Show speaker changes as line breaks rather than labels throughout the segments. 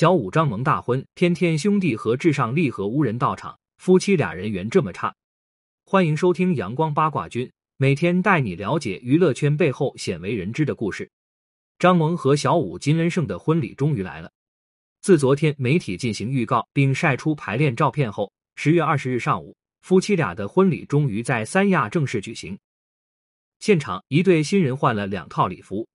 小五张萌大婚，天天兄弟和至上励合无人到场，夫妻俩人缘这么差。欢迎收听阳光八卦君，每天带你了解娱乐圈背后鲜为人知的故事。张萌和小五金恩盛的婚礼终于来了。自昨天媒体进行预告并晒出排练照片后，十月二十日上午，夫妻俩的婚礼终于在三亚正式举行。现场，一对新人换了两套礼服。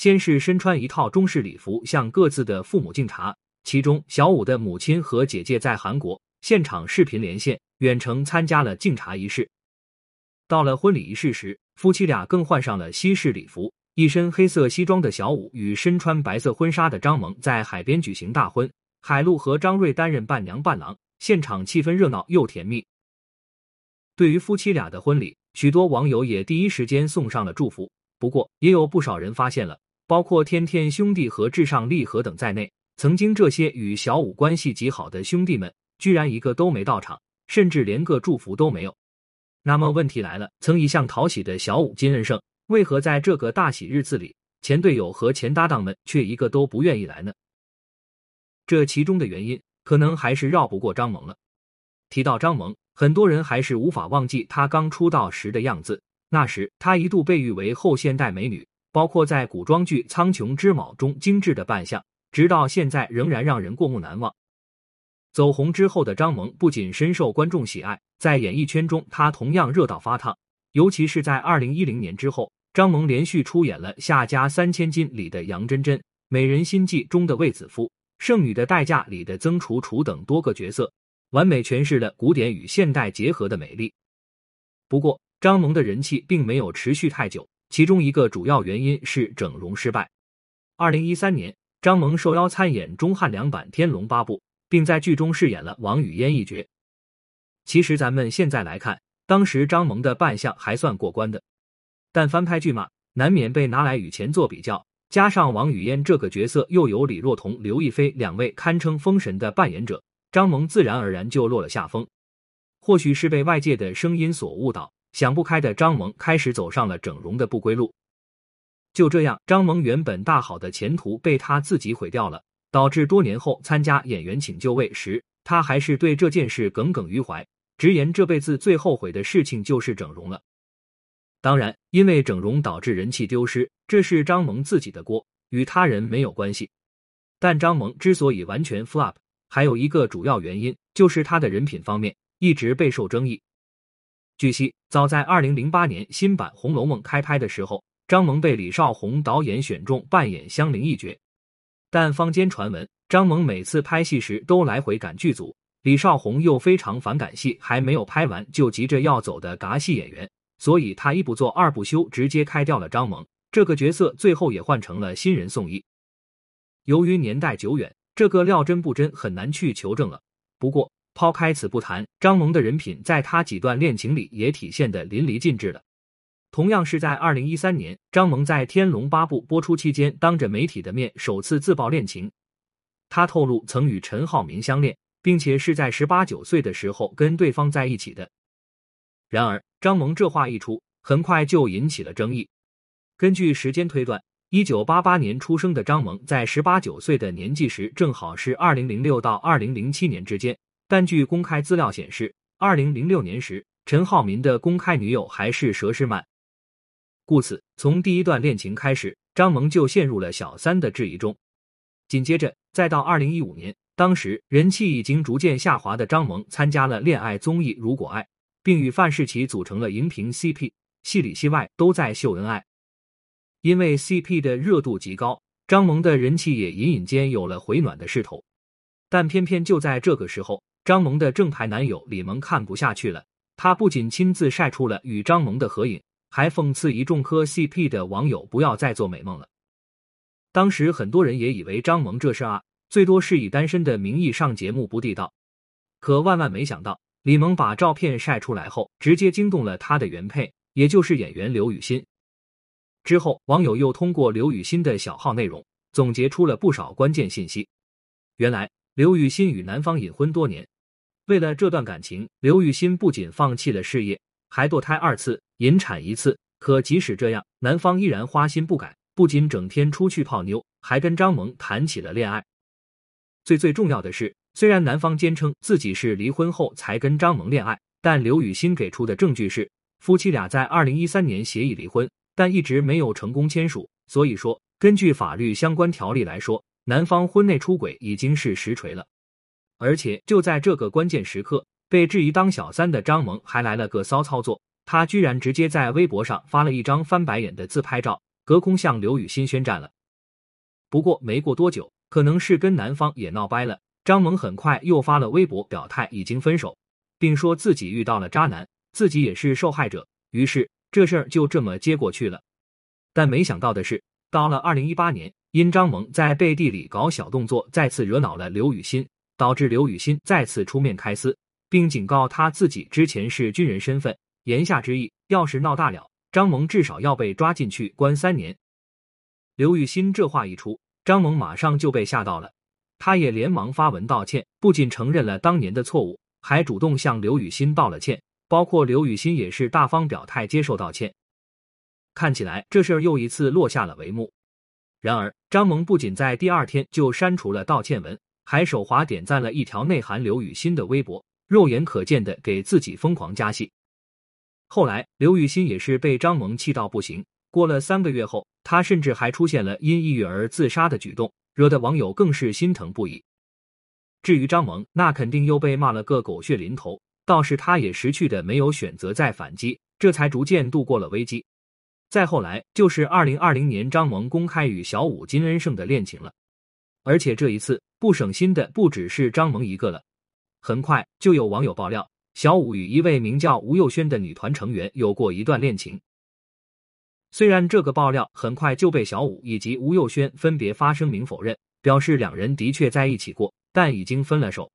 先是身穿一套中式礼服向各自的父母敬茶，其中小五的母亲和姐姐在韩国现场视频连线，远程参加了敬茶仪式。到了婚礼仪式时，夫妻俩更换上了西式礼服，一身黑色西装的小五与身穿白色婚纱的张萌在海边举行大婚，海陆和张睿担任伴娘伴郎，现场气氛热闹又甜蜜。对于夫妻俩的婚礼，许多网友也第一时间送上了祝福，不过也有不少人发现了。包括天天兄弟和至上励合等在内，曾经这些与小五关系极好的兄弟们，居然一个都没到场，甚至连个祝福都没有。那么问题来了，曾一向讨喜的小五金仁胜，为何在这个大喜日子里，前队友和前搭档们却一个都不愿意来呢？这其中的原因，可能还是绕不过张萌了。提到张萌，很多人还是无法忘记她刚出道时的样子，那时她一度被誉为后现代美女。包括在古装剧《苍穹之昴》中精致的扮相，直到现在仍然让人过目难忘。走红之后的张萌不仅深受观众喜爱，在演艺圈中她同样热到发烫。尤其是在二零一零年之后，张萌连续出演了《夏家三千金》里的杨真真，《美人心计》中的卫子夫，《剩女的代价》里的曾楚楚等多个角色，完美诠释了古典与现代结合的美丽。不过，张萌的人气并没有持续太久。其中一个主要原因是整容失败。二零一三年，张萌受邀参演钟汉良版《天龙八部》，并在剧中饰演了王语嫣一角。其实咱们现在来看，当时张萌的扮相还算过关的。但翻拍剧嘛，难免被拿来与前作比较，加上王语嫣这个角色又有李若彤、刘亦菲两位堪称封神的扮演者，张萌自然而然就落了下风。或许是被外界的声音所误导。想不开的张萌开始走上了整容的不归路，就这样，张萌原本大好的前途被他自己毁掉了，导致多年后参加《演员请就位》时，他还是对这件事耿耿于怀，直言这辈子最后悔的事情就是整容了。当然，因为整容导致人气丢失，这是张萌自己的锅，与他人没有关系。但张萌之所以完全 flop，还有一个主要原因就是他的人品方面一直备受争议。据悉，早在二零零八年新版《红楼梦》开拍的时候，张萌被李少红导演选中扮演香菱一角。但坊间传闻，张萌每次拍戏时都来回赶剧组，李少红又非常反感戏还没有拍完就急着要走的嘎戏演员，所以他一不做二不休，直接开掉了张萌。这个角色最后也换成了新人宋轶。由于年代久远，这个料真不真很难去求证了。不过，抛开此不谈，张萌的人品在他几段恋情里也体现的淋漓尽致了。同样是在二零一三年，张萌在《天龙八部》播出期间，当着媒体的面首次自曝恋情。他透露曾与陈浩民相恋，并且是在十八九岁的时候跟对方在一起的。然而，张萌这话一出，很快就引起了争议。根据时间推断，一九八八年出生的张萌在十八九岁的年纪时，正好是二零零六到二零零七年之间。但据公开资料显示，二零零六年时，陈浩民的公开女友还是佘诗曼，故此从第一段恋情开始，张萌就陷入了小三的质疑中。紧接着，再到二零一五年，当时人气已经逐渐下滑的张萌参加了恋爱综艺《如果爱》，并与范世琦组成了荧屏 CP，戏里戏外都在秀恩爱。因为 CP 的热度极高，张萌的人气也隐隐间有了回暖的势头。但偏偏就在这个时候，张萌的正牌男友李萌看不下去了，他不仅亲自晒出了与张萌的合影，还讽刺一众磕 CP 的网友不要再做美梦了。当时很多人也以为张萌这是啊，最多是以单身的名义上节目不地道。可万万没想到，李萌把照片晒出来后，直接惊动了他的原配，也就是演员刘雨欣。之后，网友又通过刘雨欣的小号内容，总结出了不少关键信息。原来。刘雨欣与男方隐婚多年，为了这段感情，刘雨欣不仅放弃了事业，还堕胎二次，引产一次。可即使这样，男方依然花心不改，不仅整天出去泡妞，还跟张萌谈起了恋爱。最最重要的是，虽然男方坚称自己是离婚后才跟张萌恋爱，但刘雨欣给出的证据是夫妻俩在二零一三年协议离婚，但一直没有成功签署。所以说，根据法律相关条例来说，男方婚内出轨已经是实锤了。而且就在这个关键时刻，被质疑当小三的张萌还来了个骚操作，他居然直接在微博上发了一张翻白眼的自拍照，隔空向刘雨欣宣战了。不过没过多久。可能是跟男方也闹掰了，张萌很快又发了微博表态已经分手，并说自己遇到了渣男，自己也是受害者。于是这事儿就这么接过去了。但没想到的是，到了二零一八年，因张萌在背地里搞小动作，再次惹恼了刘雨欣，导致刘雨欣再次出面开撕，并警告他自己之前是军人身份，言下之意，要是闹大了，张萌至少要被抓进去关三年。刘雨欣这话一出。张萌马上就被吓到了，他也连忙发文道歉，不仅承认了当年的错误，还主动向刘雨欣道了歉，包括刘雨欣也是大方表态接受道歉。看起来这事儿又一次落下了帷幕。然而，张萌不仅在第二天就删除了道歉文，还手滑点赞了一条内涵刘雨欣的微博，肉眼可见的给自己疯狂加戏。后来，刘雨欣也是被张萌气到不行。过了三个月后，他甚至还出现了因抑郁而自杀的举动，惹得网友更是心疼不已。至于张萌，那肯定又被骂了个狗血淋头，倒是他也识趣的没有选择再反击，这才逐渐度过了危机。再后来就是二零二零年，张萌公开与小五金恩胜的恋情了，而且这一次不省心的不只是张萌一个了。很快就有网友爆料，小五与一位名叫吴又轩的女团成员有过一段恋情。虽然这个爆料很快就被小五以及吴又轩分别发声明否认，表示两人的确在一起过，但已经分了手。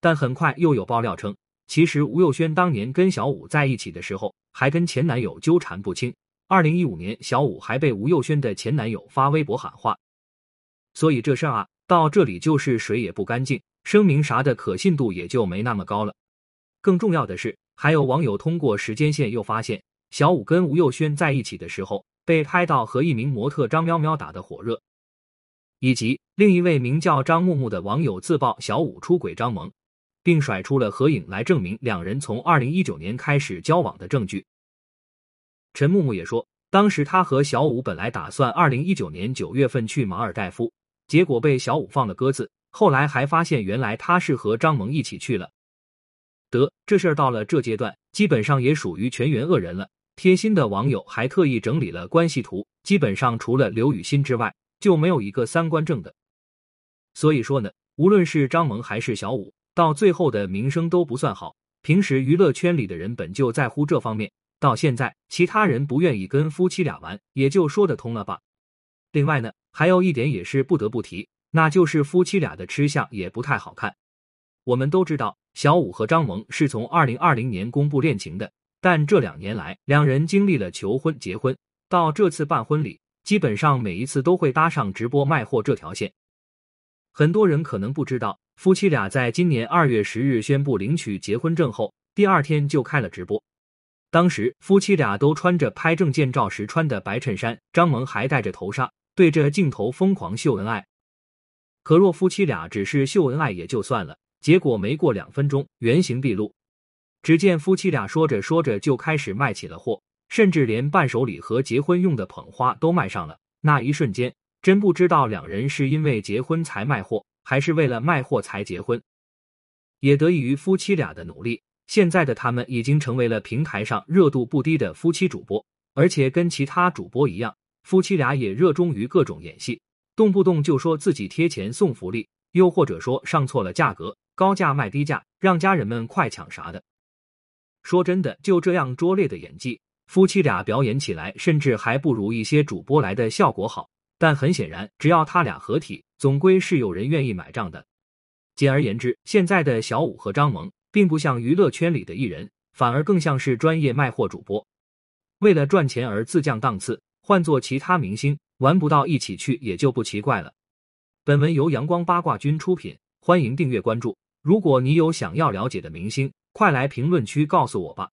但很快又有爆料称，其实吴又轩当年跟小五在一起的时候，还跟前男友纠缠不清。二零一五年，小五还被吴又轩的前男友发微博喊话。所以这事儿啊，到这里就是水也不干净，声明啥的可信度也就没那么高了。更重要的是，还有网友通过时间线又发现。小五跟吴又轩在一起的时候，被拍到和一名模特张喵喵打得火热，以及另一位名叫张木木的网友自曝小五出轨张萌，并甩出了合影来证明两人从二零一九年开始交往的证据。陈木木也说，当时他和小五本来打算二零一九年九月份去马尔代夫，结果被小五放了鸽子，后来还发现原来他是和张萌一起去了。得，这事儿到了这阶段，基本上也属于全员恶人了。贴心的网友还特意整理了关系图，基本上除了刘雨欣之外，就没有一个三观正的。所以说呢，无论是张萌还是小五，到最后的名声都不算好。平时娱乐圈里的人本就在乎这方面，到现在其他人不愿意跟夫妻俩玩，也就说得通了吧。另外呢，还有一点也是不得不提，那就是夫妻俩的吃相也不太好看。我们都知道，小五和张萌是从二零二零年公布恋情的。但这两年来，两人经历了求婚、结婚，到这次办婚礼，基本上每一次都会搭上直播卖货这条线。很多人可能不知道，夫妻俩在今年二月十日宣布领取结婚证后，第二天就开了直播。当时夫妻俩都穿着拍证件照时穿的白衬衫，张萌还戴着头纱，对着镜头疯狂秀恩爱。可若夫妻俩只是秀恩爱也就算了，结果没过两分钟，原形毕露。只见夫妻俩说着说着就开始卖起了货，甚至连伴手礼和结婚用的捧花都卖上了。那一瞬间，真不知道两人是因为结婚才卖货，还是为了卖货才结婚。也得益于夫妻俩的努力，现在的他们已经成为了平台上热度不低的夫妻主播。而且跟其他主播一样，夫妻俩也热衷于各种演戏，动不动就说自己贴钱送福利，又或者说上错了价格，高价卖低价，让家人们快抢啥的。说真的，就这样拙劣的演技，夫妻俩表演起来甚至还不如一些主播来的效果好。但很显然，只要他俩合体，总归是有人愿意买账的。简而言之，现在的小五和张萌，并不像娱乐圈里的艺人，反而更像是专业卖货主播。为了赚钱而自降档次，换做其他明星，玩不到一起去也就不奇怪了。本文由阳光八卦君出品，欢迎订阅关注。如果你有想要了解的明星，快来评论区告诉我吧。